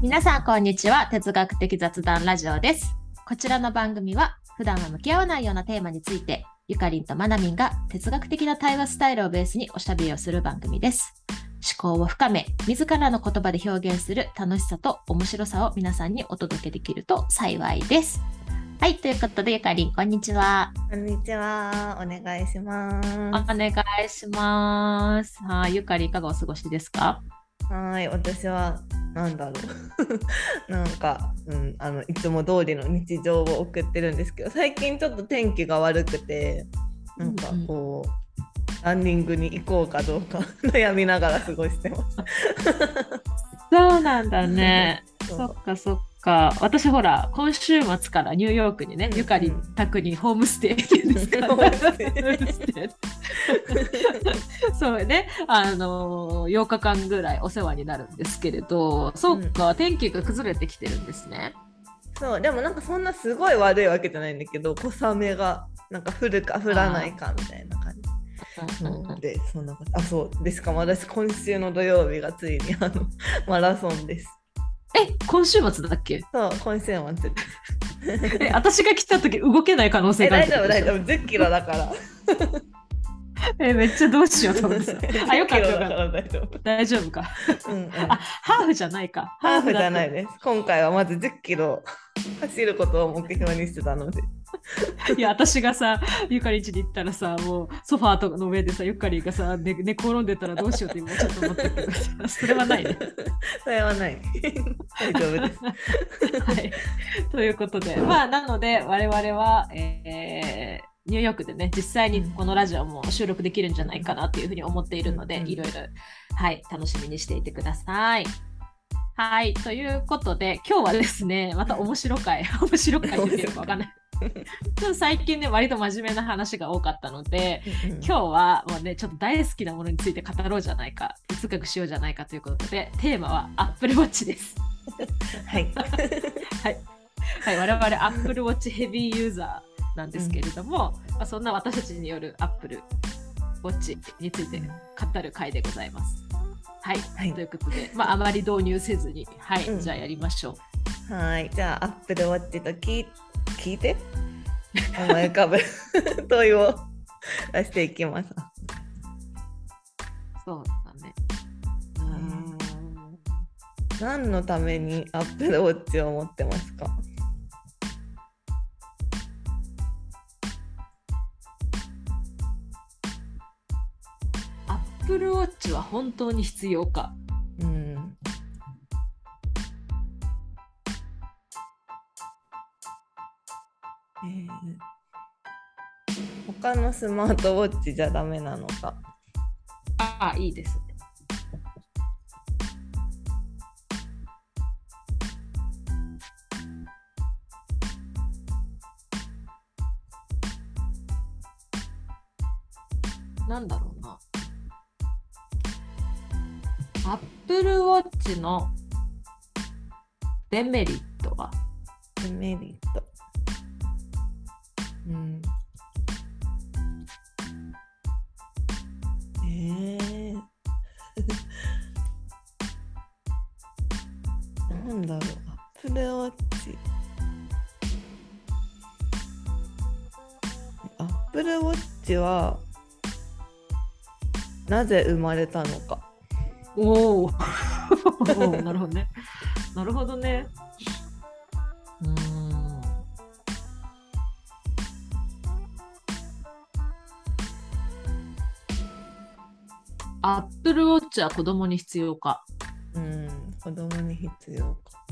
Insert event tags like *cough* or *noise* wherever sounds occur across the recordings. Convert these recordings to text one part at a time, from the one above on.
皆さんこんにちは。哲学的雑談ラジオです。こちらの番組は普段は向き合わないようなテーマについてゆかりんとまなみんが哲学的な対話スタイルをベースにおしゃべりをする番組です。思考を深め自らの言葉で表現する楽しさと面白さを皆さんにお届けできると幸いです。はいということでゆかりんこんにちは。こんにちは。お願いします。お願いします。はいゆかりんいかがお過ごしですか？はい、私は、なんだろう。*laughs* なんか、うん、あの、いつも通りの日常を送ってるんですけど、最近ちょっと天気が悪くて、なんかこう、ランニングに行こうかどうか *laughs* 悩みながら過ごしてます。*laughs* そうなんだねそっかそっか私ほら今週末からニューヨークにね、うんゆかり宅にホームステイっていうんですかホームステイホームステイそうねあの8日間ぐらいお世話になるんですけれどそっか、天気が崩れてきてるんですねそう、でもなんかそんなすごい悪いわけじゃないんだけど、小雨が、なんか降るか降らないかみたいな感じ。で、そんなこと。あ、そう。で、しかも私、今週の土曜日がついにあのマラソンです。え今週末だっけ？そう、今週末。え私が来た時動けない可能性え、がある大丈夫、大丈夫。10キロだから。*laughs* えめっちゃどうしようと思ってた *laughs* あよかった10キロだかよかったら大丈夫。かうんうん、あハーフじゃないかハーフじゃないねです。今回はまず10キロ走ることを目標にしてたので。*laughs* いや私がさゆかりん家に行ったらさもうソファーとかの上でさゆかりんがさ寝寝転んでたらどうしようって今ちょっと思ったけど *laughs* それはないね。それはない。大丈夫です。*laughs* はい、ということでまあなので我々は、えーニューヨークでね実際にこのラジオも収録できるんじゃないかなっていうふうに思っているので、うんいろいろはい楽しみにしていてください。はいということで今日はですねまた面白回 *laughs* 面白回って言ってるかわかんない。ちょっと最近ね割と真面目な話が多かったので今日はもうねちょっと大好きなものについて語ろうじゃないか哲学しようじゃないかということでテーマは Apple Watch です。*laughs* *laughs* はい。はい、我々 Apple Watch ヘビーユーザーなんですけれども、まあ、そんな私たちによる Apple Watch について語る回でございます。はい、はいということで、まあ、あまり導入せずに、はい、うんじゃあやりましょう。はい。じゃあ、アップルウォッチと聞い聞いて思い浮かぶ *laughs* 問いを出していきます。そうだね。うーん何のためにアップルウォッチを持ってますか？本当に必要か。うん。えー他のスマートウォッチじゃダメなのか。ああ、いいですルウォッチのデメリットは？デメリット。うん。えー、*laughs* なんだろう。アップルウォッチ。アップルウォッチはなぜ生まれたのか。おおなるほどね。なるほどね。うーん。アップルウォッチは子供に必要か。うん、子供に必要か。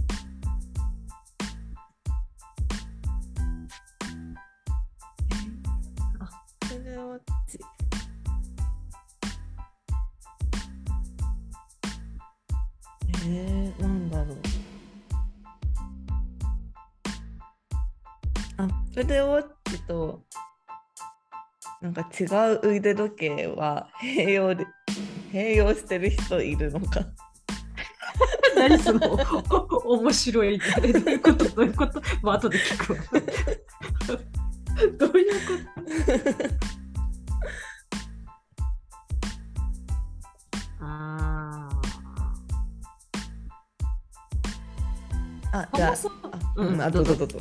アップルウォッチとなんか違う腕時計は併用で併用してる人いるのか。*laughs* 何その面白い、ね、どういうこと？どういうこと？まあ後で聞くわ。*laughs* どういうこと？ああ、じゃあ、あうんうん、あ、どうぞ。どうぞ。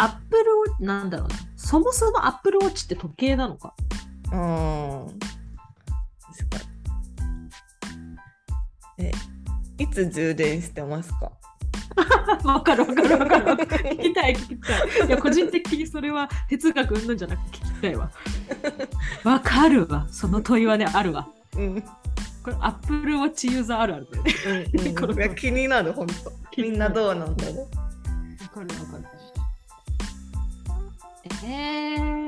アップルウォッチなんだろうな。そもそもアップルウォッチって時計なのか？うん。確かに。え、いつ充電してますか？*laughs* わかるわかるわかる。*laughs* 聞きたい聞きたい。いや個人的にそれは哲学うんじゃなくて聞きたいわ。*laughs* わかるわ。その問いはねあるわ。うん。これアップルウォッチユーザーあるあるだよね。うんうん、気になる、本当。みんなどうなんだろう。わかるわかる。えー、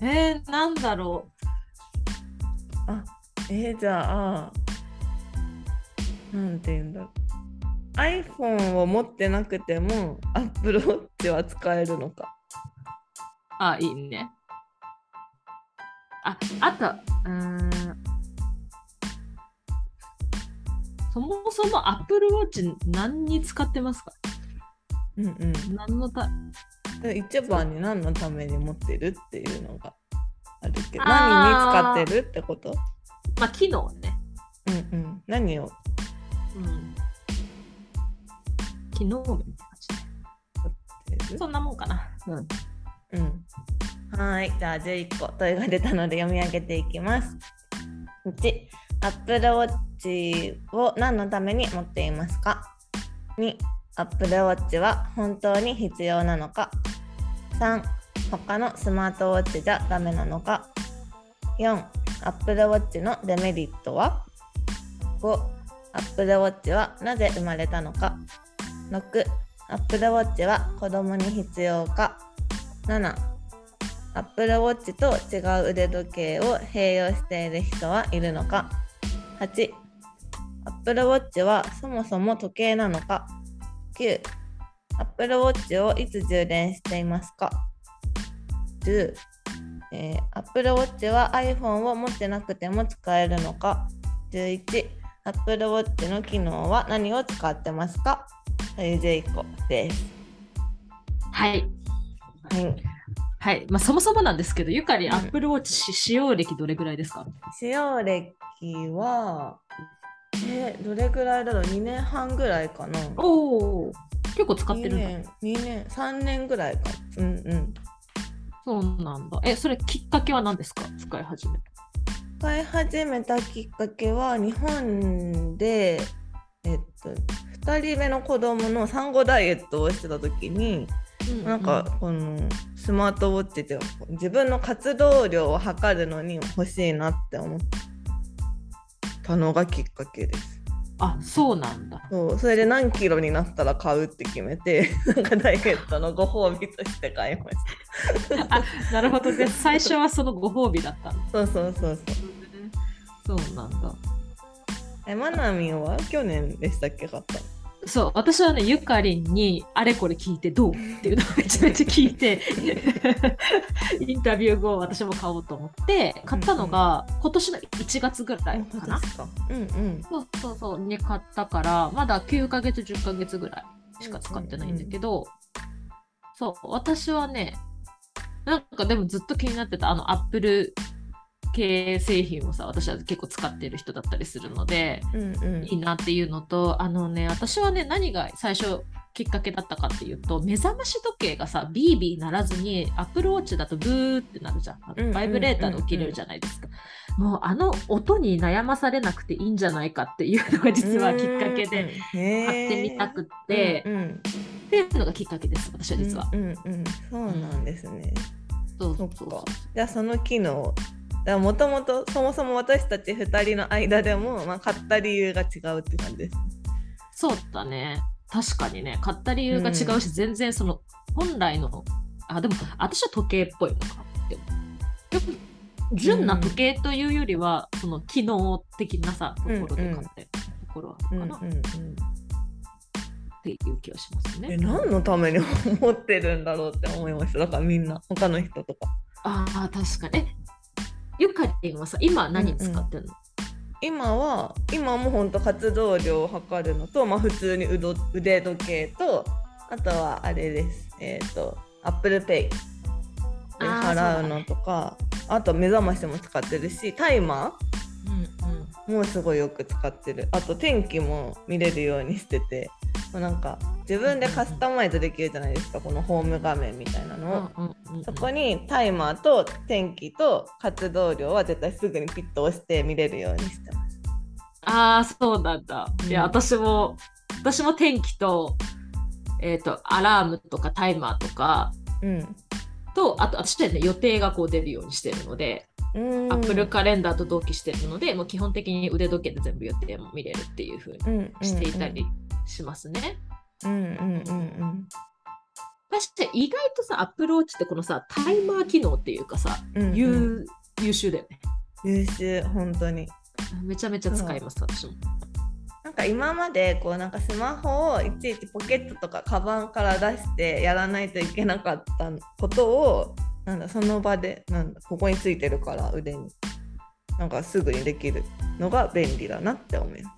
えー、なんだろう。あ、えー、じゃあ、なんて言うんだろう。iPhone を持ってなくても Apple Watch は使えるのか。う。あ、いいね。あ、あと、うーん。そもそも Apple Watch 何に使ってますか？うんうん。何のたで一番に何のために持ってるっていうのがあるけど何に使ってるってこと？まあ、機能ね。うんうん何を？うん。機能面って感じそんなもんかな。うん。うん。はーい。じゃあ11個問いが出たので読み上げていきます。1 Apple Watch を何のために持っていますか？2 Apple Watch は本当に必要なのか？3他のスマートウォッチじゃダメなのか？4 Apple Watch のデメリットは？5 Apple Watch はなぜ生まれたのか？6 Apple Watch は子供に必要か。7 Apple Watch と違う腕時計を併用している人はいるのか。8 Apple Watch はそもそも時計なのか。9 Apple Watch をいつ充電していますか。10、えー Apple Watch は iPhone を持ってなくても使えるのか。11 Apple Watch の機能は何を使ってますか？という11個です。はい。はいはい。まあ、そもそもなんですけど、ゆかりうん Apple Watch し使用歴どれぐらいですか？使用歴は、えーどれぐらいだろう？2年半ぐらいかなおお。結構使って2るんだ。年2年3年ぐらいかうんうんそうなんだ。え、それきっかけは何ですか？使い始めた。使い始めたきっかけは日本でえっと2人目の子供の産後ダイエットをしてた時に、なんかこのスマートウォッチって自分の活動量を測るのに欲しいなって思ったのがきっかけです。あ、そうなんだ。そうそれで何キロになったら買うって決めて *laughs* なんかダイエットのご褒美として買いました。*laughs* あ、なるほど。で、最初はそのご褒美だった。そうそうそうそう。そうなんだ。えマナミンは？去年でしたっけ買ったの？そう、私はね、ゆかりんにあれこれ聞いてどうっていうのをめちゃめちゃ聞いて、*laughs* インタビュー後、私も買おうと思って、買ったのが今年の1月ぐらいかな。うんうん。そうそうそう、に買ったから、まだ9ヶ月、10ヶ月ぐらいしか使ってないんだけど、そう、私はね、なんかでもずっと気になってた、あの、アップル系製品をさ、私は結構使ってる人だったりするので、うんうんいいなっていうのと、あのね、私はね、何が最初きっかけだったかっていうと、目覚まし時計がさ、ビービー鳴らずに、アップルウォッチだとブーってなるじゃん。バイブレーターで起きれるじゃないですか。もうあの音に悩まされなくていいんじゃないかっていうのが実はきっかけで買買ってみたくって、うんうんっていうのがきっかけです、私は実は。うんうんうんそうなんですね。そうそうそうか。じゃあその機能もともとそもそも私たち2人の間でも、まあ、買った理由が違うって感じです。そうだね。確かにね、買った理由が違うし、全然その本来の、あ、でも私は時計っぽいのかって純な時計というよりは、その機能的なさ、ところで買ってるところはあるかな、うんうんうんっていう気がしますね。え何のために *laughs* 持ってるんだろうって思いましただからみんな他の人とか。ああ、確かに。え、ゆかりんはさ今何使ってんの、今は今も本当活動量を測るのと、まあ、普通に腕腕時計とあとはあれです。えっ、と ApplePay で払うのとかあ,、と目覚ましも使ってるしタイマーもすごいよく使ってる。あと天気も見れるようにしてて。なんか自分でカスタマイズできるじゃないですか。このホーム画面みたいなのを、そこにタイマーと天気と活動量は絶対すぐにピッと押して見れるようにしてます。ああそうなんだ、いや私も私も天気とえっ、ー、とアラームとかタイマーとか、うん、とあと私はね予定がこう出るようにしてるのでアップルカレンダーと同期してるのでもう基本的に腕時計で全部予定も見れるっていう風にしていたりしますね。うんうんうんうん私って意外とさアップルウォッチってこのさタイマー機能っていうかさ、うんうん、優優秀だよね。優秀本当に。めちゃめちゃ使います、私も。なんか今までこうなんかスマホをいちいちポケットとかカバンから出してやらないといけなかったことをなんだその場でなんだここについてるから腕に。なんかすぐにできるのが便利だなって思いま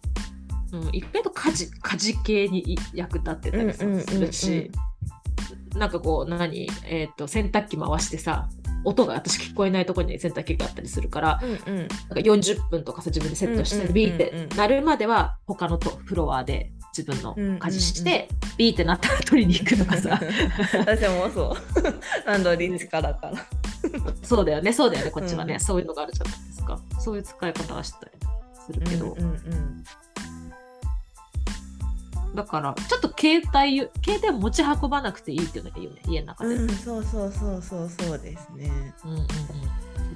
す。うん、意外と家事家事系に役立ってたりするし、なんかこう何、えーと、洗濯機回してさ音が私聞こえないところに洗濯機があったりするから、うんうん、なんか40分とかさ自分でセットして、ビーってなるまでは他のとフロアで自分の家事して、ビーってなったら取りに行くとかさ。*laughs* 私もそう。ランドリー力から。そうだよねそうだよねこっちはね、うん、そういうのがあるじゃないですか。そういう使い方はしたりするけど、うんうんうん。だからちょっと携帯携帯持ち運ばなくていいっていうのがいいよね家の中で、うん、そうそうそうそうそうですね。うんうんうん。す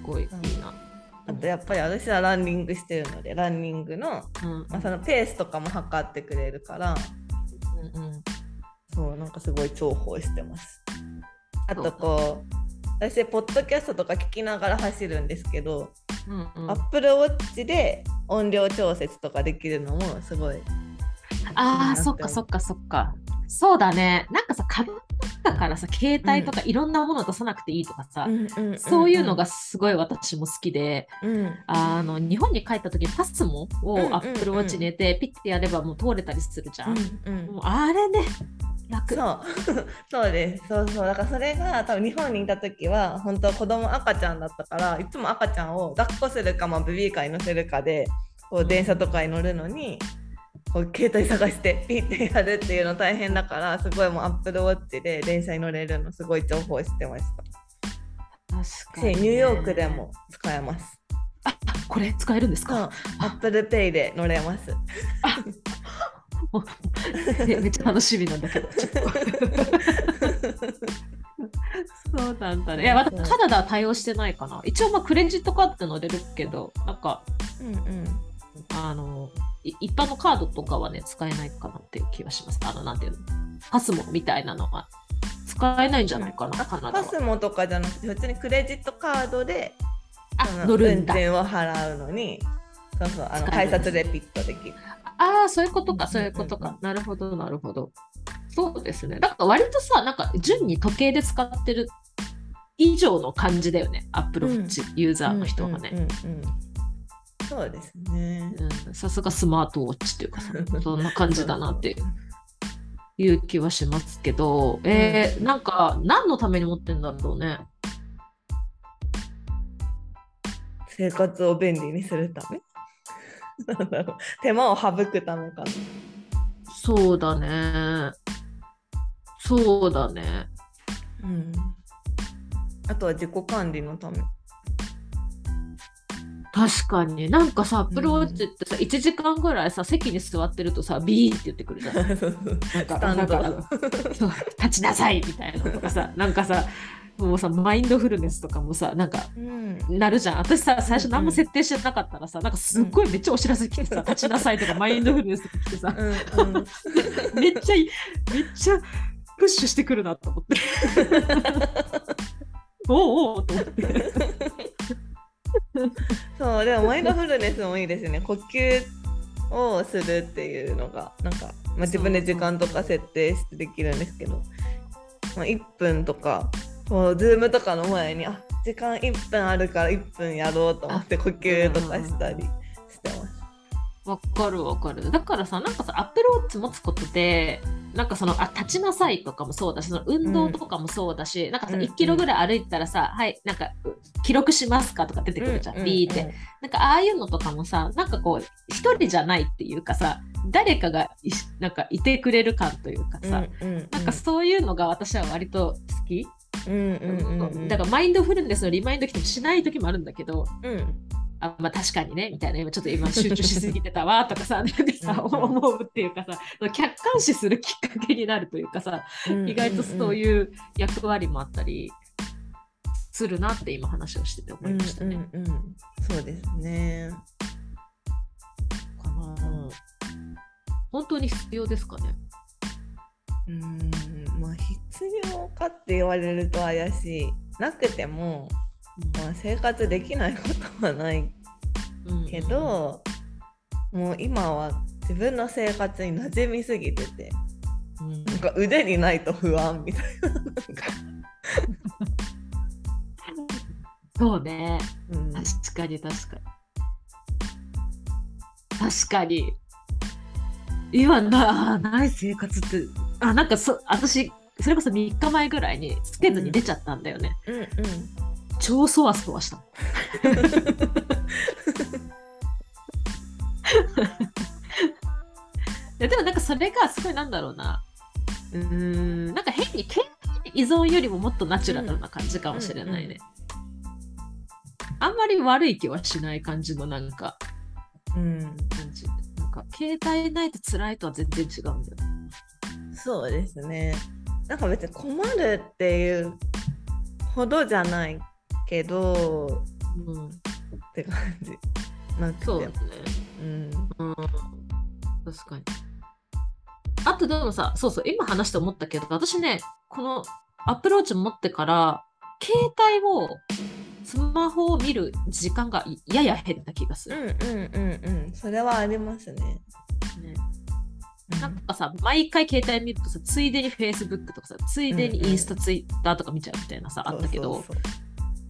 ごいいいな、あとやっぱり私はランニングしてるのでランニングのうん、まあ、そのペースとかも測ってくれるから、うんうん、そうなんかすごい重宝してます。あとこう私ポッドキャストとか聞きながら走るんですけど、うんうん、Apple Watch で音量調節とかできるのもすごいああ、そっかそっかそっか。そうだね。なんかさ、カバンだからさ、携帯とかいろんなもの出さなくていいとかさ、そういうのがすごい私も好きで、うん、あの日本に帰った時パスモをアップルウォッチに入れて、ピッてやればもう通れたりするじゃん。うんうん、もうあれね、楽。そう。*laughs* そうです。そうそう。だからそれが多分日本にいた時は本当子供赤ちゃんだったからいつも赤ちゃんを抱っこするか、まあ、ベビーカーに乗せるかでこう電車とかに乗るのに、こう携帯探してピッてやるっていうの大変だからすごいもうアップルウォッチで電車に乗れるのすごい重宝してました。確かに、ね、ニューヨークでも使えます。あこれ使えるんですか？アップルペイで乗れます。めっちゃ楽しみなんだけどそうなんだね。いや、またカナダは対応してないかな。一応、まあ、クレジットカード乗れるけど、なんか、うんうん、あの、一般のカードとかはね、使えないかなっていう気はします。あの、なんていうの、パスモみたいなのは使えないんじゃないかな、カナダパスモとかじゃなくて、普通にクレジットカードで、あ乗るんだ運転を払うのに、そうそう、あの改札でピッとできる。ああ、そういうことか、そういうことか。なるほど、なるほど。そうですね。だから割とさ、なんか順に時計で使ってる以上の感じだよね、アップルウォッチユーザーの人がね。そうですね。さすがスマートウォッチっていうかさ、*laughs* そんな感じだなっていう気はしますけど、えー、なんか何のために持ってんだろうね？生活を便利にするため？なんだろう手間を省くためかな。そうだね。そうだね。うん。あとは自己管理のため。確かに。なんかさアップルウォッチってさ、うん、1時間ぐらいさ席に座ってるとさビーって言ってくるじゃん。*laughs* なんかなんか *laughs* そう立ちなさいみたいなとかさ *laughs* なんかさもうさマインドフルネスとかもさなんか、うん、なるじゃん。私さ最初何も設定してなかったらさ、うん、なんかすっごいめっちゃお知らせ来てさ、立ちなさいとかマインドフルネスとか来てさ、うんうん、めっちゃめっちゃプッシュしてくるなと思って。おおおと思って。*laughs* そうでもマインドフルネスもいいですね呼吸をするっていうのがなんか、まあ、自分で時間とか設定してできるんですけど、まあ、1分とかこうズームとかの前にあ時間1分あるから1分やろうと思って呼吸とかしたりしてます。わかるわかる。だからさ、なんかさ、アップルウォッチ持つことで、なんかその、あ、立ちなさいとかもそうだし、その運動とかもそうだし、なんかさ、うん1キロぐらい歩いたらさ、はい、なんか、う記録しますかとか出てくるじゃん、ビーって。なんか、ああいうのとかもさ、なんかこう、一人じゃないっていうかさ、誰かがいしなんかいてくれる感というかうんさ、うんうん。なんかそういうのが私は割と好き。うんうんうんうん。だからマインドフルネスのリマインド来てもしない時もあるんだけど、うんあまあ確かにねみたいな今ちょっと今集中しすぎてたわとかさ *laughs* なんかさ思うっていうかさ客観視するきっかけになるというかさうん意外とそういう役割もあったりするなって今話をしてて思いましたね。うんうんうんそうですね。かな本当に必要ですかね？うんまあ必要かって言われると怪しい。なくても、まあ、生活できないことはないうんけど、もう今は自分の生活に馴染みすぎててうん。なんか腕にないと不安みたいな。なそうね。うん。確かに確かに。確かに。今なない生活ってあなんかそ私それこそ3日前ぐらいにつけずに出ちゃったんだよね、うんうん超そわそわした。*laughs* ででもなんかそれがすごいなんだろうな。うーんなんか変に健依存よりももっとナチュラルな感じかもしれないね、あんまり悪い気はしない感じのなんかうん。感じなんか携帯ないと辛いとは全然違うんだよそうですね。なんか別に困るっていうほどじゃないけどうん。って感じ。なくてそうだね。うん。うん確かに。あとでもさ、そうそう、今話して思ったけど、私ね、このアップローチ持ってから、携帯を、スマホを見る時間がやや減った気がする。うんうんうんうん。それはありますね。ね。なんかさ、毎回携帯見るとさ、ついでに Facebook とかさ、ついでにインスタ、Twitter とか見ちゃうみたいなさ、あったけど、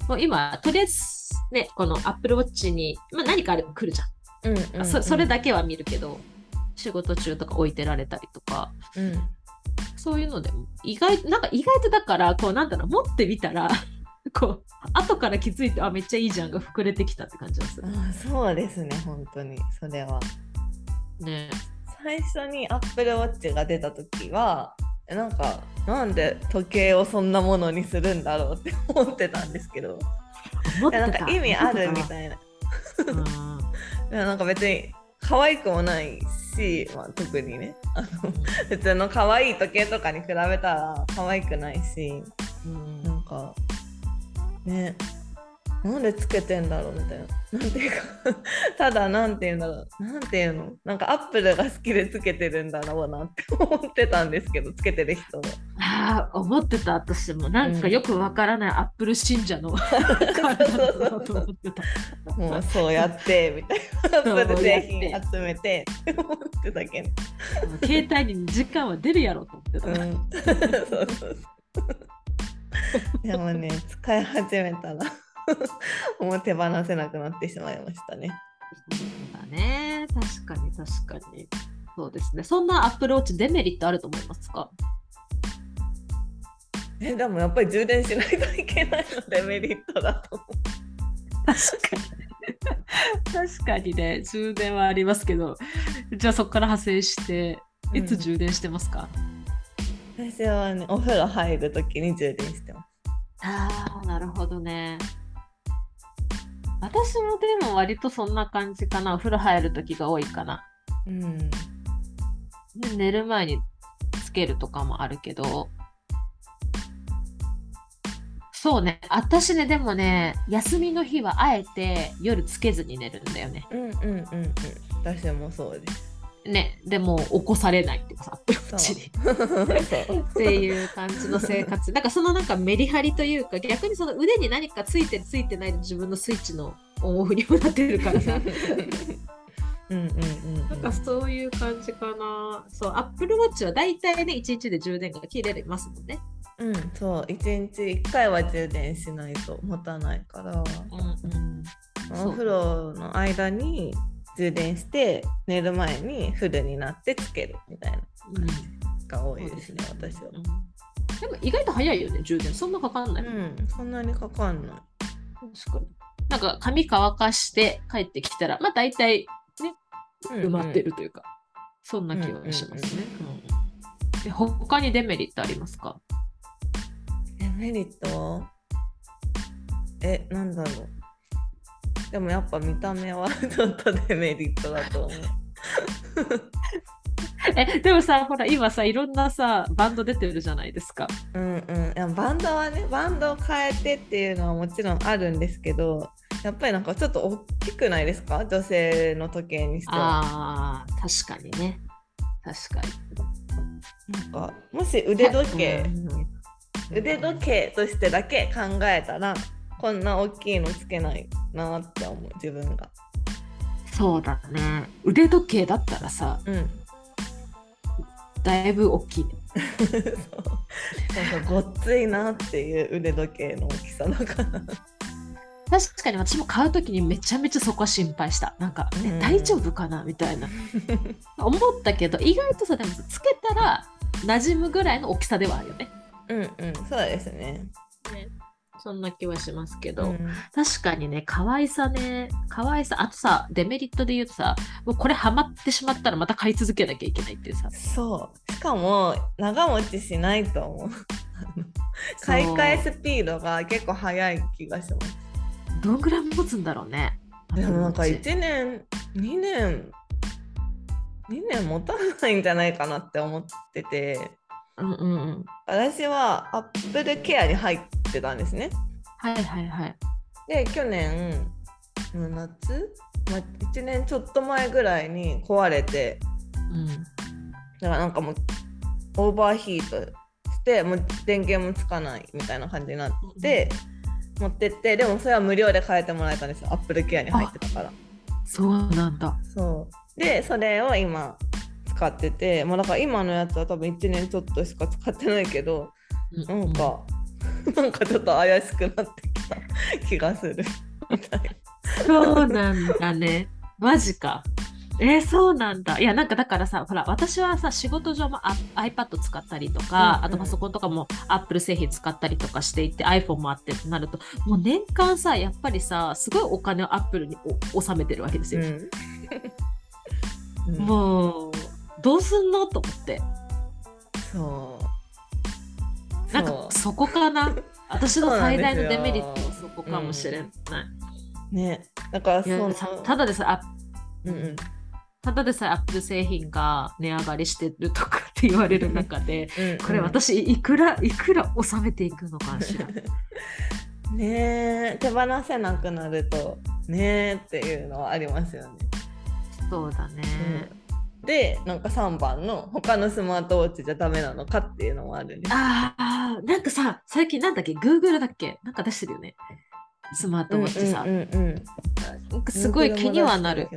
もう今、とりあえずね、この Apple Watch に、まあ、何かあれば来るじゃん。そううんうんうんそそれだけは見るけど、仕事中とか置いてられたりとか、うんそういうのでも意外なんか意外とだからこうなんだろう持ってみたら *laughs* こう後から気づいてあめっちゃいいじゃんが膨れてきたって感じがする。あそうですね本当にそれは。ね最初に Apple Watch が出た時はえなんかなんで時計をそんなものにするんだろうって思ってたんですけど。思ってた。えなんか意味あるみいたいな。*laughs* なんか別に可愛くもないし、まあ、特にね。あの普通の可愛い時計とかに比べたら可愛くないし。うん。なんかねなんでつけてんだろうみたいな。なんていうかただなんていうんだろう。なんていうの？なんかアップルが好きでつけてるんだろうなって思ってたんですけどつけてる人はああ思ってた私もなんかよくわからないアップル信者の。感じだなと思ってた。もうそうやってみたいな。アそうップル製やって品集めてって思ってたけど。携帯に時間は出るやろと思ってた。うん、そうそうそう。でもね、使い始めたらもう手放せなくなってしまいましたね。そうだね確かに確かに。そうですね。そんなアップルウォッチデメリットあると思いますか？え、でもやっぱり充電しないといけないのでメリットだと思確かに。確かにね、充電はありますけど、じゃあそこから派生して、う。いつ充電してますか、うん、私はね、お風呂入るときに充電してます。ああ、なるほどね。私もでも割とそんな感じかな。お風呂入る時が多いかな。うん。で寝る前につけるとかもあるけど。そうね。私ね、でもね、休みの日はあえて夜つけずに寝るんだよね。うんうんうんうん。私もそうです。ね、でも起こされないっていうかさ、アップルウォッチに。っていう感じの生活。なんかそのなんかメリハリというか、逆にその腕に何かついてるついてないで自分のスイッチのオンオフにもなってるからさ。うんうんうんなんかそういう感じかな。そう、Apple Watch は大体ね、1日で充電が切れますもんね。うんそう1日1回は充電しないと持たないから、うんうんお風呂の間に充電して寝る前にフルになってつけるみたいなが多いですねそう私は。うんでも意外と早いよね、充電。そんなかかんない。うんそんなにかかんない。確かに。なんか髪乾かして帰ってきたら、まあ大体埋まってるというか、そんな気はしますね。うんで他にデメリットありますか？デメリット？えなんだろうでもやっぱ見た目はちょっとデメリットだと思う。*laughs* え、でもさ、ほら、今さ、いろんなさ、バンド出てるじゃないですか。うんうん、いやバンドはねバンドを変えてっていうのはもちろんあるんですけどやっぱりなんかちょっと大きくないですか？女性の時計にしては。ああ、確かにね。確かに。なんかもし腕時計、うん腕時計としてだけ考えたらこんな大きいのつけないなって思う自分が。そうだね。腕時計だったらさ、うんだいぶ大きいね。*laughs* そうそうそうごっついなっていう腕時計の大きさだから。確かに私も買うときにめちゃめちゃそこは心配した。なんか、えうん大丈夫かなみたいな。*laughs* 思ったけど、意外とさ、でもさつけたら馴染むぐらいの大きさではあるよね。うんうんそうですね。そんな気はしますけど、うん確かにね、可愛さね、可愛さ、あとさ、デメリットで言うとさ、もうこれハマってしまったらまた買い続けなきゃいけないっていうさ。そうしかも長持ちしないと思う。*laughs* 買い替えスピードが結構速い気がします。どんぐらい持つんだろうね。でもなんかう1年2年2年持たないんじゃないかなって思っててんうんうん。私はアップルケアに入ってたんですね。はいはいはい。で去年の夏、まあ、1年ちょっと前ぐらいに壊れてうん。だからなんかもうオーバーヒートしてもう電源もつかないみたいな感じになって、持ってってでもそれは無料で変えてもらえたんですよアップルケアに入ってたからそうなんだ。そうでそれを今使っててもうだから今のやつは多分1年ちょっとしか使ってないけどうなんか、*laughs* なんかちょっと怪しくなってきた気がするみたいなそうなんだね。マジか。えーそうなんだ。いや、なんかだからさ、ほら、私はさ、仕事上もあ iPad 使ったりとか、うんうんあとパソコンとかも Apple 製品使ったりとかしていて、iPhone もあってってなると、もう年間さ、やっぱりさ、すごいお金を Apple にお納めてるわけですよ。うん、う *laughs* んもう、どうすんの？と思って。そうなんかそこかな？*laughs* 私の最大のデメリットはそこかもしれない。ねだからそのさただでさ、あうんうんただでさえ Apple 製品が値上がりしてるとかって言われる中で、*laughs* うんうんこれ私いくらいくら納めていくのかしら？*laughs* ねえ手放せなくなるとねえっていうのはありますよね。そうだね。でなんか3番の他のスマートウォッチじゃダメなのかっていうのもあるんです。ああ、なんかさ、最近なんだっけ、Google だっけ？なんか出してるよね。スマートウォッチさ。うんうんすごい気にはなる。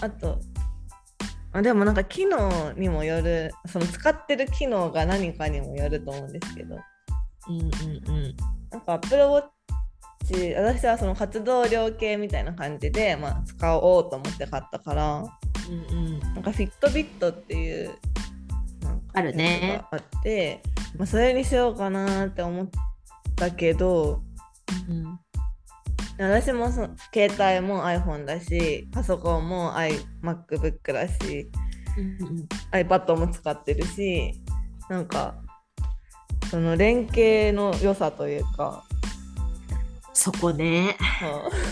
あとあでもなんか機能にもよるその使ってる機能が何かにもよると思うんですけどうんうんうん。なんか Apple Watch 私はその活動量計みたいな感じで、まあ、使おうと思って買ったからうんうん、なんかフィットビットっていうあるね。あって、まあ、それにしようかなって思ったけどうん。私もその携帯も iPhone だしパソコンも iMacBook だしうんうん。iPad も使ってるしなんかその連携の良さというか。そこね。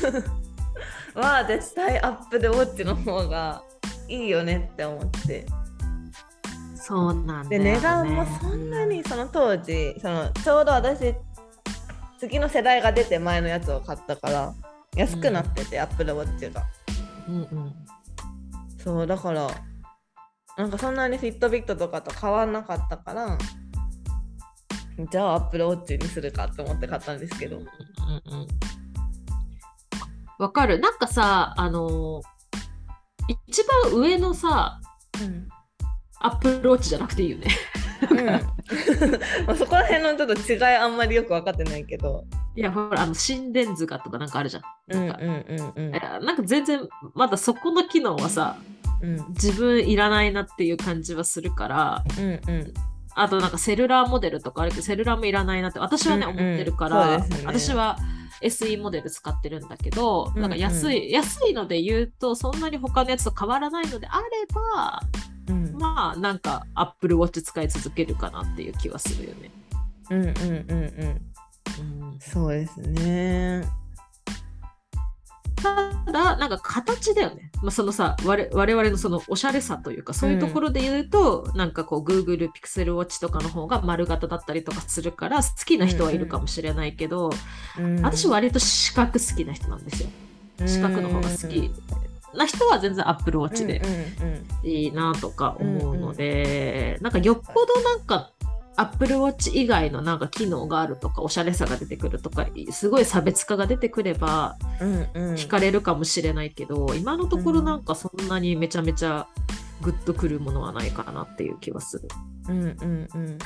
そう。は絶対 Apple Watch の方がいいよねって思ってそうなんだね。値段もそんなにその当時そのちょうど私次の世代が出て前のやつを買ったから安くなってて、Apple Watch がうんうん。そうだからなんかそんなにフィットビットとかと変わんなかったからじゃあ Apple Watch にするかと思って買ったんですけど、うんうんうんわかる。なんかさ、あのー一番上のさ、うん。アップルウォッチじゃなくていいよね。うん、*laughs* まあそこら辺のちょっと違いあんまりよく分かってないけど。いや、ほら、あの心電図がとかなんかあるじゃん。うんなんか,、全然、まだそこの機能はさ、うん。自分いらないなっていう感じはするから、うんうん。あとなんかセルラーモデルとかあるけど、セルラーもいらないなって私はね、うんうん。思ってるから、そうですね。私は SE モデル使ってるんだけど、うんうんなんか安い、安いので言うと、そんなに他のやつと変わらないのであれば、うん。まあなんか Apple Watch 使い続けるかなっていう気はするよね。うんうんうんうん。うん。そうですねただなんか形だよね、まあ、そのさ我我々のそのおしゃれさというかそういうところで言うと、なんかこう Google Pixel Watch とかの方が丸型だったりとかするから好きな人はいるかもしれないけど、うん私割と四角好きな人なんですよ。四角の方が好き。な人は全然 Apple Watch でうんうんいいなとか思うので、なんかよっぽどなんか Apple Watch 以外のなんか機能があるとかおしゃれさが出てくるとかすごい差別化が出てくればうんうん。うん惹かれるかもしれないけど、今のところなんかそんなにめちゃめちゃグッとくるものはないかなっていう気はする。うんうんうん。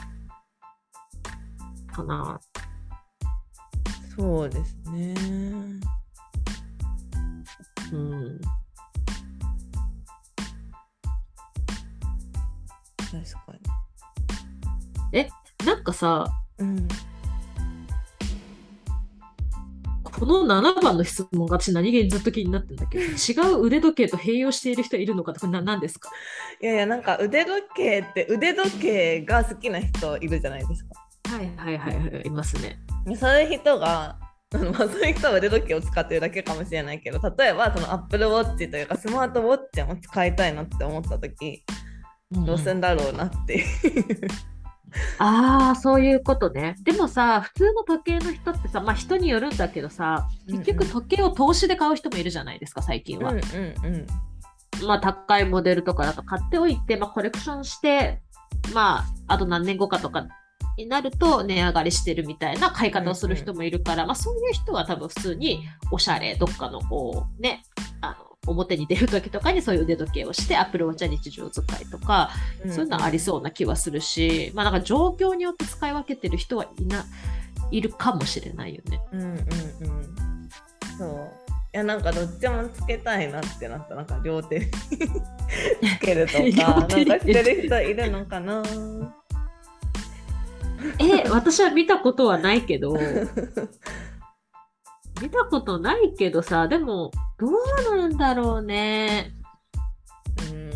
かな。そうですね。うん。確かなんかさ、にうん。この7番の質問が私何気にずっと気になってるんだけ？ど、*laughs* 違う腕時計と併用している人いるのかとかな何ですか？いやいやなんか腕時計って腕時計が好きな人いるじゃないですか。はいはいはいはい、いますね。そういう人があのまあそういう人は腕時計を使ってるだけかもしれないけど例えばその Apple Watch というかスマートウォッチも使いたいなって思った時どうすんだろうなっていう *laughs* ああ、そういうことね。でもさ、普通の時計の人ってさ、まあ人によるんだけどさ、結局時計を投資で買う人もいるじゃないですか、最近は。うんうんうんまあ高いモデルとかだと買っておいて、まあコレクションして、まああと何年後かとかになると値上がりしてるみたいな買い方をする人もいるから、まあそういう人は多分普通におしゃれ、どっかのこうね、あの表に出る時とかにそういう腕時計をして、Apple Watch は日常使いとか、そういうのはありそうな気はするし、まあなんか状況によって使い分けてる人はいないるかもしれないよね。うんうんうん。そう。いやなんかどっちもつけたいなってなった。なんか両手に *laughs* つけるとか *laughs* 両なんかしてる人いるのかな。え、私は見たことはないけど、*laughs* 見たことないけどさ、でも、どうなんだろうね。うん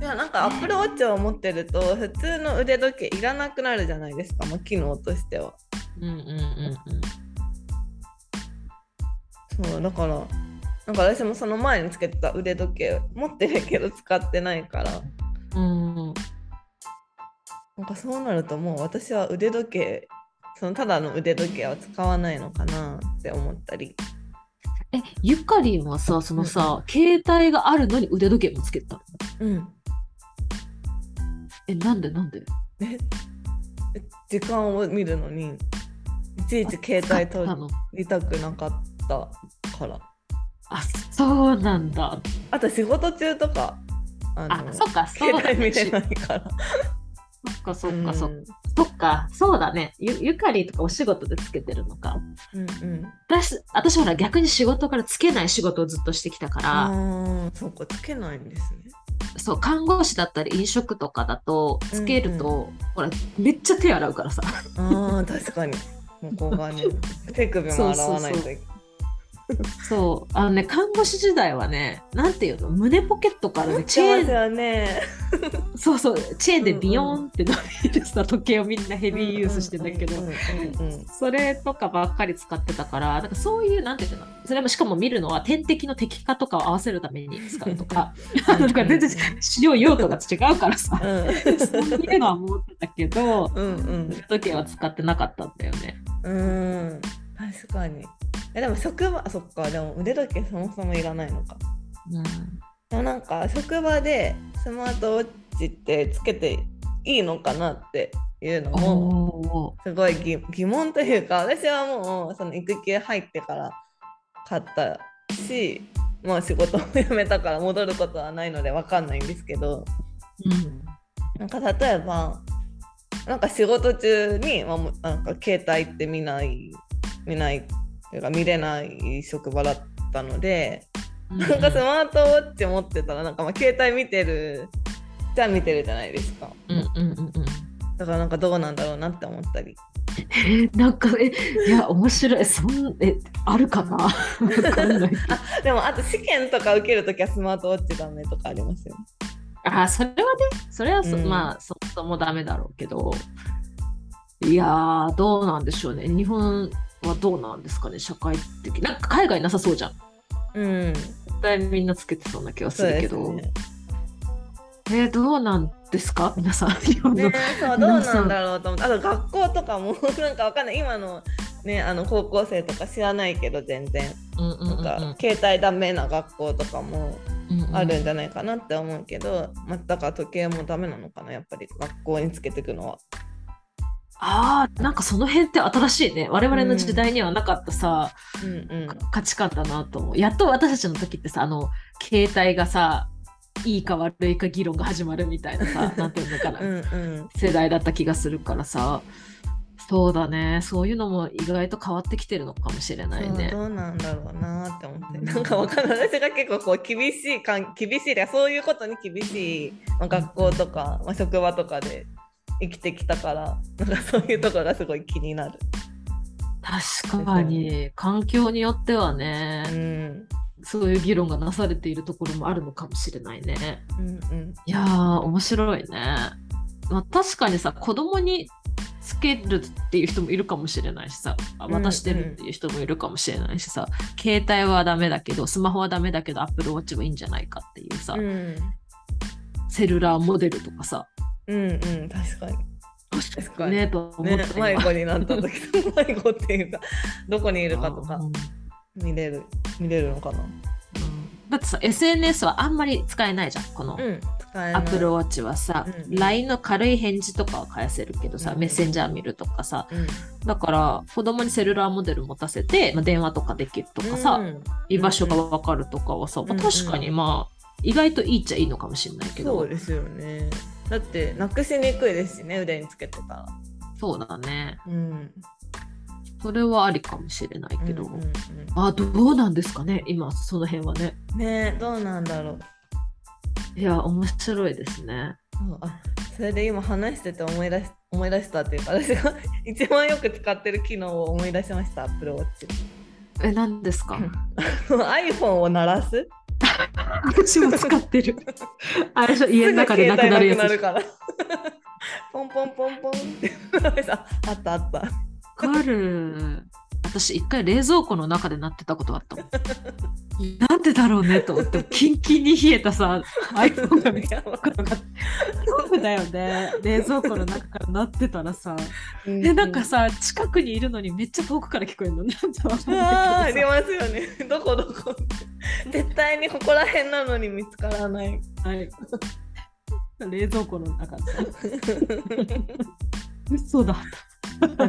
いやなんか Apple Watch を持ってると普通の腕時計いらなくなるじゃないですかもう機能としてはうんうんうんそうだからなんか私もその前につけてた腕時計持ってるけど使ってないからうん。うん。なんかそうなるともう私は腕時計そのただの腕時計は使わないのかなって思ったり。え、ゆかりんはさ、そのさ、携帯があるのに腕時計もつけたの？うん。え、なんでなんで？え時間を見るのにいちいち携帯取りたくなかったから。あ、そうなんだ。あと仕事中とかああ、そっか、そう携帯。見れないからそっか、そっか、そっか。うんそっか、そうだね。ゆゆかりとかお仕事でつけてるのか。うんうん私、私ほら逆に仕事からつけない仕事をずっとしてきたから、あーそうかつけないんですねそう、看護師だったり飲食とかだと、つけると、ほら、めっちゃ手洗うからさ。あー確かに向こう側に *laughs* 手首も洗わないといけ *laughs* そう、あのね、看護師時代はね、なんていうの、胸ポケットからね、チチェーン。ね *laughs* そうそう、チェーンでビヨーンって伸びるさ、時計をみんなヘビーユースしてんだけどそれとかばっかり使ってたから、なんかそういう、なんていうの、それもしかも見るのは点滴の滴下とかを合わせるために使うとか、あのとか全然使用用途が違うからさ、そういうのは思ってたけど、うんうん。時計は使ってなかったんだよね。うんうん確かに。えでも職場あそっか。でも腕時計そもそもいらないのか。うんでもなんか職場でスマートウォッチってつけていいのかなっていうのもすごい疑疑問というか私はもうその育休入ってから買ったしまあ仕事を辞めたから戻ることはないので分かんないんですけど。うんなんか例えばなんか仕事中に、まあ、なんか携帯って見ない見ないっていうか見れない職場だったので、なんかスマートウォッチ持ってたらなんかまあ携帯見てるじゃあ見てるじゃないですか、うんうんうんうん。だからなんかどうなんだろうなって思ったり。え *laughs* ーなんかえいや面白い。そんえあるかな？*laughs* あでもあと試験とか受けるときはスマートウォッチダメとかありますよね。あそれはねそれはそ、うん。まあそもそもダメだろうけど。いやーどうなんでしょうね。日本はどうなんですかね社会的。なんか海外なさそうじゃん。うん。絶対みんなつけてそうな気がするけど、ね。えーどうなんですか？皆さん日本の、ねそうどうなんだろうと思って。あと学校とかもなんかわかんない今のねあの高校生とか知らないけど全然。うんうんうんなんか携帯ダメな学校とかもうんうんあるんじゃないかなって思うけど、まあ、だから時計もダメなのかなやっぱり。学校につけていくのは。ああなんかその辺って新しいね。我々の時代にはなかったさ、うん。うん価値観だなと思う。やっと私たちの時ってさあの携帯がさいいか悪いか議論が始まるみたいなさ *laughs* なんていうのかな、うんうん。世代だった気がするからさ。そうだね。そういうのも意外と変わってきてるのかもしれないね。どうなんだろうなって思って。うんなんかわかんない。私が結構こう厳しい厳しいでそういうことに厳しい、まあ、学校とか、まあ、職場とかで生きてきたからなんかそういうところがすごい気になる。確かに。環境によってはね、うん。そういう議論がなされているところもあるのかもしれないね。うんうん。いやー面白いね。まあ、確かにさ子供につけるっていう人もいるかもしれないしさ。渡してるっていう人もいるかもしれないしさ、携帯はダメだけどスマホはダメだけどアップルウォッチはいいんじゃないかっていうさ、うん。セルラーモデルとかさうんうん確かに。確かに。ねと思っねた、今迷子になった時 *laughs* 迷子っていうかどこにいるかとか。うん見れる見れるのかな。うん。だってさ SNS はあんまり使えないじゃんこの。うん使えない。Apple Watch はさ、うん LINE の軽い返事とかは返せるけどさ、うんメッセンジャー見るとかさ。うん。だから子供にセルラーモデル持たせて、まあ、電話とかできるとかさ、うん。居場所が分かるとかはさ、まあうん。確かにまあ意外といいっちゃいいのかもしれないけど。そうですよねだってなくしにくいですしね腕につけてたら。そうだね。うん。それはありかもしれないけど、うんうんうんあどうなんですかね今その辺はね。ねどうなんだろう。いや面白いですね。あそれで今話してて思い出し思い出したっていうか私が *laughs* 一番よく使ってる機能を思い出しました Apple Watch え何ですか？*laughs* iPhone を鳴らす？私も使ってる。あれで家の中でなくなるやつポンポンポンポンって。ああったあった。かる私一回冷蔵庫の中で鳴ってたことあったもん。*laughs* なんでだろうねと思って。キンキンに冷えたさ *laughs* iPhone が見た。ことが恐怖だよね。冷蔵庫の中から鳴ってたらさ。でなんかさ近くにいるのにめっちゃ遠くから聞こえるの。なんでわかんありないけど。さますよねどこどこって *laughs* 絶対にここら辺なのに見つからない。はい、冷蔵庫の中。嘘だ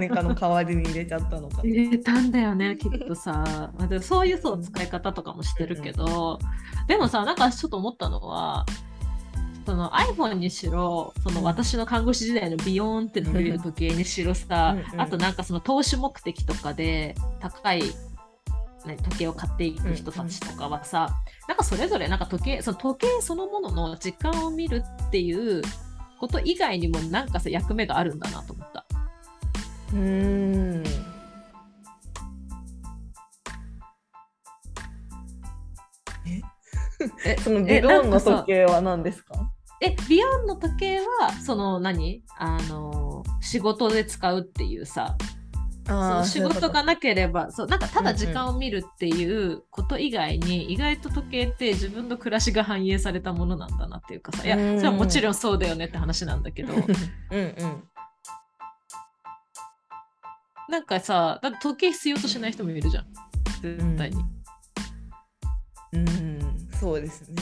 何かの代わりに入れちゃったのか。入れたんだよね *laughs* きっとさ。まあでもそういうそう使い方とかもしてるけど、でもさなんかちょっと思ったのはその iPhone にしろその私の看護師時代のビヨーンって伸びる時計にしろさうんうん。あとなんかその投資目的とかで高いね時計を買っていく人たちとかはさ、なんかそれぞれなんか時計その時計そのものの時間を見るっていうこと以外にもなんかさ役目があるんだなと思った。うーん。え？*laughs* そのビローンの時計は何ですか？えビヨンの時計はその何？あの仕事で使うっていうさ。そ仕事がなければそうなんかただ時間を見るっていうこと以外に、意外と時計って自分の暮らしが反映されたものなんだなっていうかさ。いやうん。それはもちろんそうだよねって話なんだけど。うんうんなんかさだって時計必要としない人もいるじゃん。絶対に、うん。そうですね。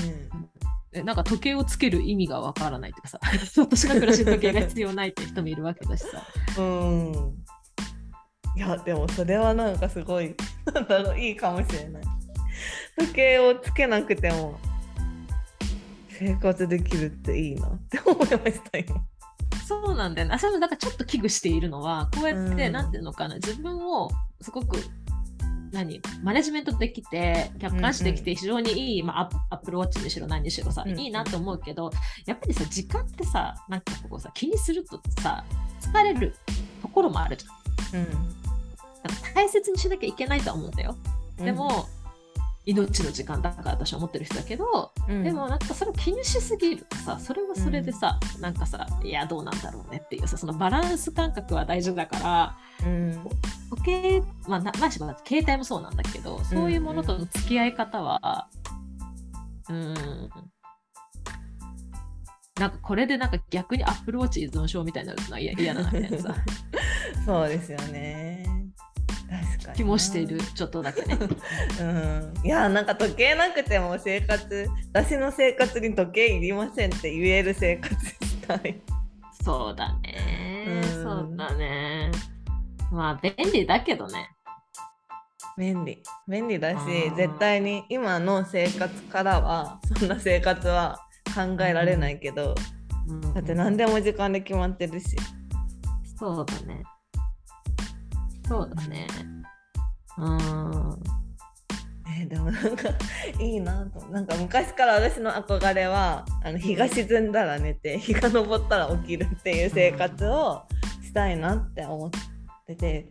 えなんか時計をつける意味がわからないっていうかさ。*laughs* 私が暮らしに時計が必要ないって人もいるわけだしさ。うん。いやでもそれはなんかすごいなんだろういいかもしれない。時計をつけなくても生活できるっていいなって思いました今そうなんだよね。あそれもなんかちょっと危惧しているのは、こうやって、うんなんていうのかな、自分をすごく、何マネジメントできて、客観視できて、非常にいい、まあ、アップアップルウォッチにしろ何にしろさ、うんうんいいなと思うけど、やっぱりさ、時間ってさ、なんかこうさ、気にするとさ、疲れるところもあるじゃん。うん大切にしなきゃいけないとは思うんだよ。でも、命の時間だから私は思ってる人だけど、うん。でもなんかそれを気にしすぎるとさそれはそれでさ、なんかさいやどうなんだろうねっていうさそのバランス感覚は大事だからうん。時計まあなまあしば携帯もそうなんだけどそういうものとの付き合い方はうん。なんかこれでなんか逆にアップルウォッチ依存症みたいになるのは嫌嫌だなみたいなさ。*laughs* そうですよね気もしている。ちょっとだけね。*laughs* うん。いやなんか時計なくても生活私の生活に時計いりませんって言える生活したい。そうだね。うん。そうだね。まあ便利だけどね。便利。便利だし絶対に今の生活からはそんな生活は考えられないけど、うん。だって何でも時間で決まってるし。そうだね。そうだね。うーん。えーでもなんかいいなとなんか昔から私の憧れはあの日が沈んだら寝て日が昇ったら起きるっていう生活をしたいなって思ってて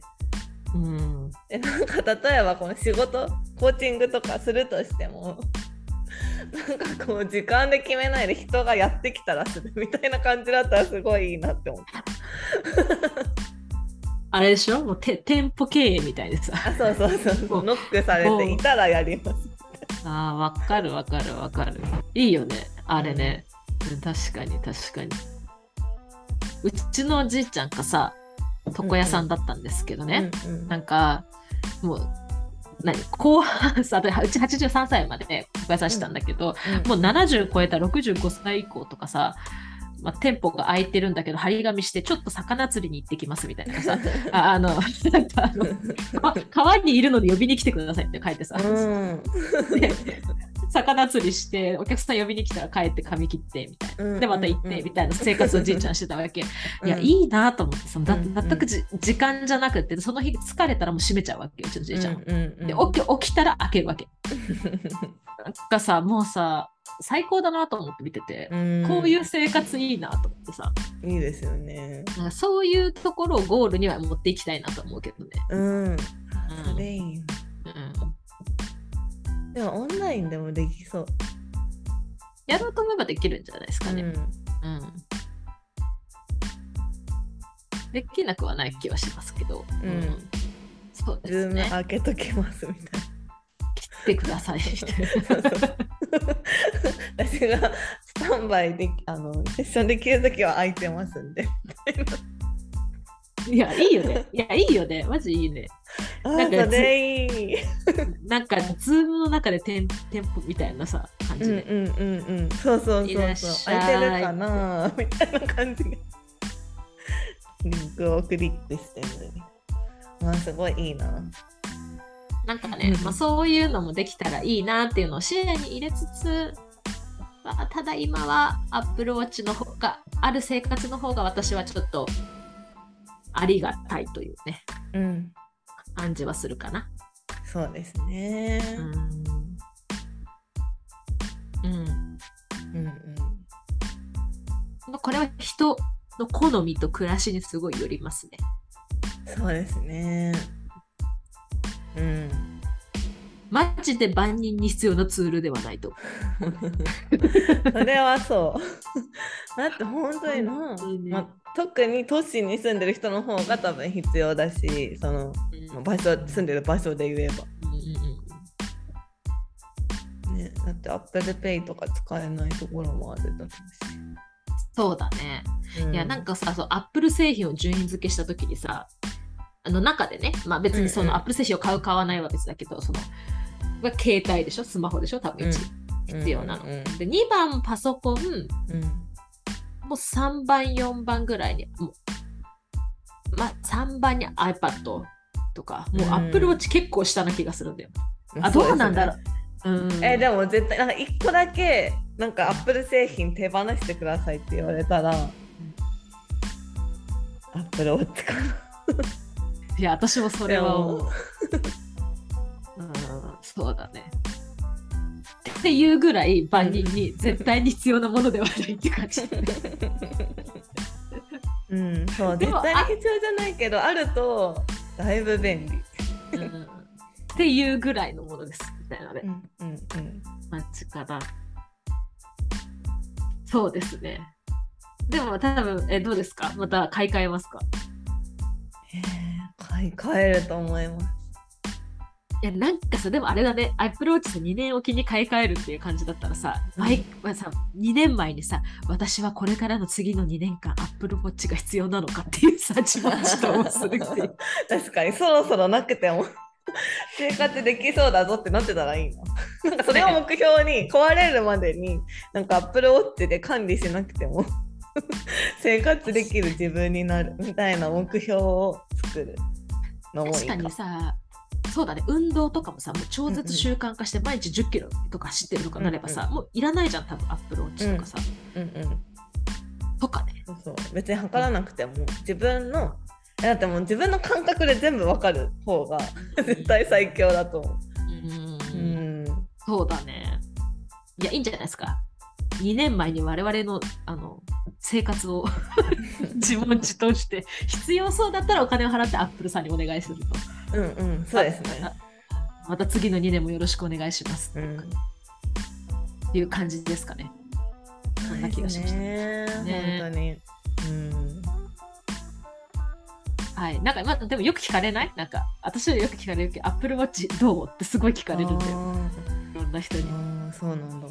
うん。でなんか例えばこの仕事コーチングとかするとしてもなんかこう時間で決めないで人がやってきたらするみたいな感じだったらすごいいいなって思ってあれでしょ？もうて店舗経営みたいでさ。あそうそうそう *laughs* そうノックされていたらやりますああ、わかるわかるわかる。いいよね。あれね。うん確かに確かに。うちのおじいちゃんがさ、床屋さんだったんですけどね。うんうんなんか、もう、何？後半さ、でうち83歳まで床屋さんしてたんだけど、もう70超えた65歳以降とかさ、まあ、店舗が開いてるんだけど張り紙してちょっと魚釣りに行ってきますみたいなさ。あ *laughs* あのなんかあの川川にいるので呼びに来てくださいって書いてさ、うん。で魚釣りしてお客さん呼びに来たら帰って髪切ってみたいな。うん。でまた行ってみたいな生活をじいちゃんしてたわけ。いや、うん。いいなと思ってそのだうん。全くじ、時間じゃなくてその日疲れたらもう閉めちゃうわけようちのじいちゃん。で起き起きたら開けるわけ。*laughs* なんかさもうさ最高だなと思って見てて、うんこういう生活いいなと思ってさいいですよね。そういうところをゴールには持っていきたいなと思うけどね。うん。それいいな。うんでもオンラインでもできそう。やろうと思えばできるんじゃないですかね。うんうんできなくはない気はしますけど、うんそうズームですね。開けときますみたいな。来てください。*laughs* 私がスタンバイであのセッションできるときは空いてますんで。いや、いいよね。いや、いいよね。マジいいね。あなんかそれいい。なんか、ズームの中で店店舗みたいなさ、感じで。うんうんうんうん。そうそういそうそう。空いてるかなみたいな感じで。リンクをクリックしてる。まあすごいいいな。なんかね、まあ、そういうのもできたらいいなっていうのを視野に入れつつ、まあ、ただ今は Apple Watch の方がある生活の方が私はちょっとありがたいというねうん。感じはするかな。そうですね。うん、うんうんうん。まあこれは人の好みと暮らしにすごいよりますね。そうですね。うん。マジで万人に必要なツールではないと。*laughs* それはそう。だって本当にな、本当にまあ、特に都市に住んでる人の方が多分必要だし、そのまあ場所住んでる場所で言えば。うんうんうんね、だって Apple Pay とか使えないところもあるだろうそうだね。し。ういやなんかさそうアップル製品を順位付けした時にさあの中でね、まあ、別にそのアップル製品を買う買わないは別だけどそのまあ携帯でしょ？スマホでしょ？多分うん。一必要なの。で2番パソコンうん。もう3番4番ぐらいにもう、まあ、3番に iPad とかもううん。アップルウォッチ結構下な気がするんだよ。あどうなんだろう。うん、えでも絶対なんか1個だけなんか Apple 製品手放してくださいって言われたらアップルウォッチかな。いや、私もそれは思う。うん、そうだね。っていうぐらい万人に絶対に必要なものではないって感じ。*laughs* うん、そう、絶対に必要じゃないけど、あるとだいぶ便利。うんっていうぐらいのものですみたいなねう。ん、うん、うん。マッチかな。そうですね。でも多分、え、どうですか？また買い替えますか？へー買い替えると思います。いや、なんかさ、でもあれだね、Apple Watch さ2年おきに買い替えるっていう感じだったらさ、うん毎まあさ2年前にさ、私はこれからの次の2年間 Apple Watch が必要なのかっていうさ、自問自答をする。*laughs* 確かにそろそろなくても *laughs* 生活できそうだぞってなってたらいいな。なんかそれを目標に壊れるまでになんか Apple Watch で管理しなくても *laughs* 生活できる自分になるみたいな目標を作るのもいいか確かにさ、そうだね、運動とかもさ、もう超絶習慣化して毎日10キロとか走ってるとかなればさ、うんもういらないじゃん、多分 Apple Watch とかさ、うんうんとかね。そうそう別に測らなくても自分のだってもう自分の感覚で全部わかる方が絶対最強だと思う。うん。うん。そうだね。いや、いいんじゃないですか。2年前に我々のあの生活を *laughs* 自問自答して、必要そうだったらお金を払ってアップルさんにお願いすると。うんうんそうですね。あまた次の2年もよろしくお願いします。うんっていう感じですかね。そんな気がしました。ねね本当に。うんはい。なんか、まあ、でもよく聞かれない？なんか、私はよく聞かれるけど、Apple Watch どう？ってすごい聞かれるんだよ。いろんな人に。そうなんだ。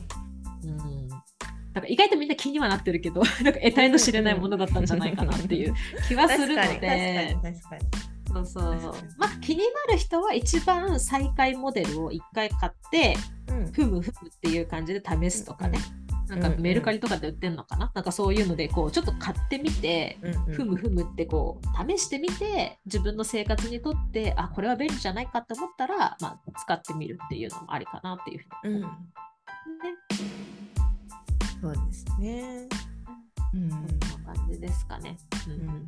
うん。なんか意外とみんな気にはなってるけど、*laughs* なんか得体の知れないものだったんじゃないかなっていう気はするので。そうそう。まあ気になる人は一番最下位モデルを一回買って、うんふむふむっていう感じで試すとかね。なんかメルカリとかで売ってんのかな、なんかそういうのでこうちょっと買ってみて、うんうんふむふむってこう試してみて自分の生活にとってあこれは便利じゃないかって思ったら、まあ、使ってみるっていうのもありかなっていうふうにうん思う、ね。そうですね。うん。こんな感じですかね。うんうんうん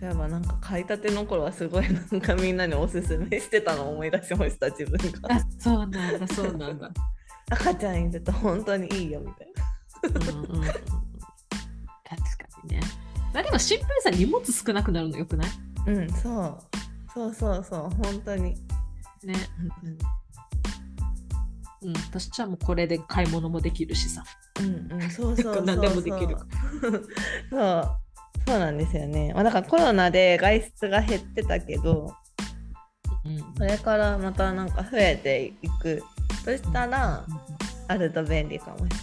そういえばなんか買いたての頃はすごいなんかみんなにおすすめしてたのを思い出しました自分が。あそうなんだそうなんだ。*laughs* 赤ちゃんいると本当にいいよみたいな。うんうんうん確かにね。まあでもシンプルにさ荷物少なくなるのよくない？うんそうそうそうそう本当に。ね。うん、私はもうこれで買い物もできるしさ。うんうんそうそうそうそう。何でもできるそうそうなんですよね。まあだからコロナで外出が減ってたけど。うんこれからまたなんか増えていくそしたらあると便利かもしれない。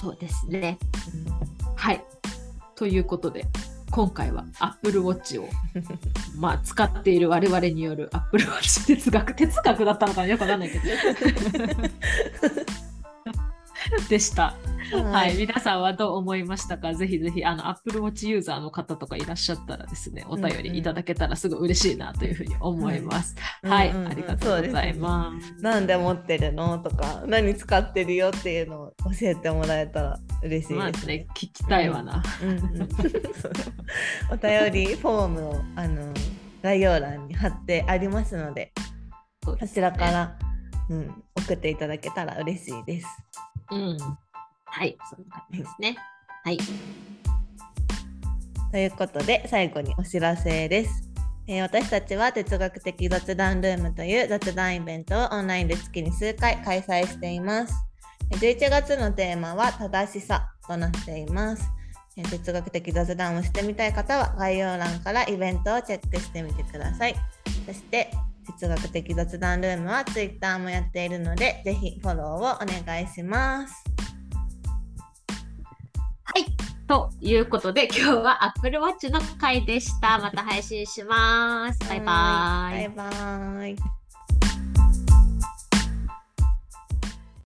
そうですね。はい。ということで、今回は Apple Watch を *laughs* まあ使っている我々による Apple Watch 哲学、哲学だったのかなよくわかんないけど。*laughs* *laughs* でした。はい、皆さんはどう思いましたか？ぜひぜひあの Apple Watch ユーザーの方とかいらっしゃったらですね、お便りいただけたらすごい嬉しいなというふうに思います。*laughs* はい、うんうんうんありがとうございます。なんで持ってるのとか何使ってるよっていうのを教えてもらえたら嬉しいまあですねね。、聞きたいわな。うんうんそう *laughs* お便りフォームをあの概要欄に貼ってありますのでそねらから、うん、送っていただけたら嬉しいです。うん。はい、そんな感じですね。はい。ということで最後にお知らせです。えー私たちは哲学的雑談ルームという雑談イベントをオンラインで月に数回開催しています。11月のテーマは正しさとなっています。哲学的雑談をしてみたい方は概要欄からイベントをチェックしてみてください。そして哲学的雑談ルームは Twitter もやっているのでぜひフォローをお願いします。はい。ということで、今日は Apple Watch の回でした。また配信します。バイバイ。バイバイ。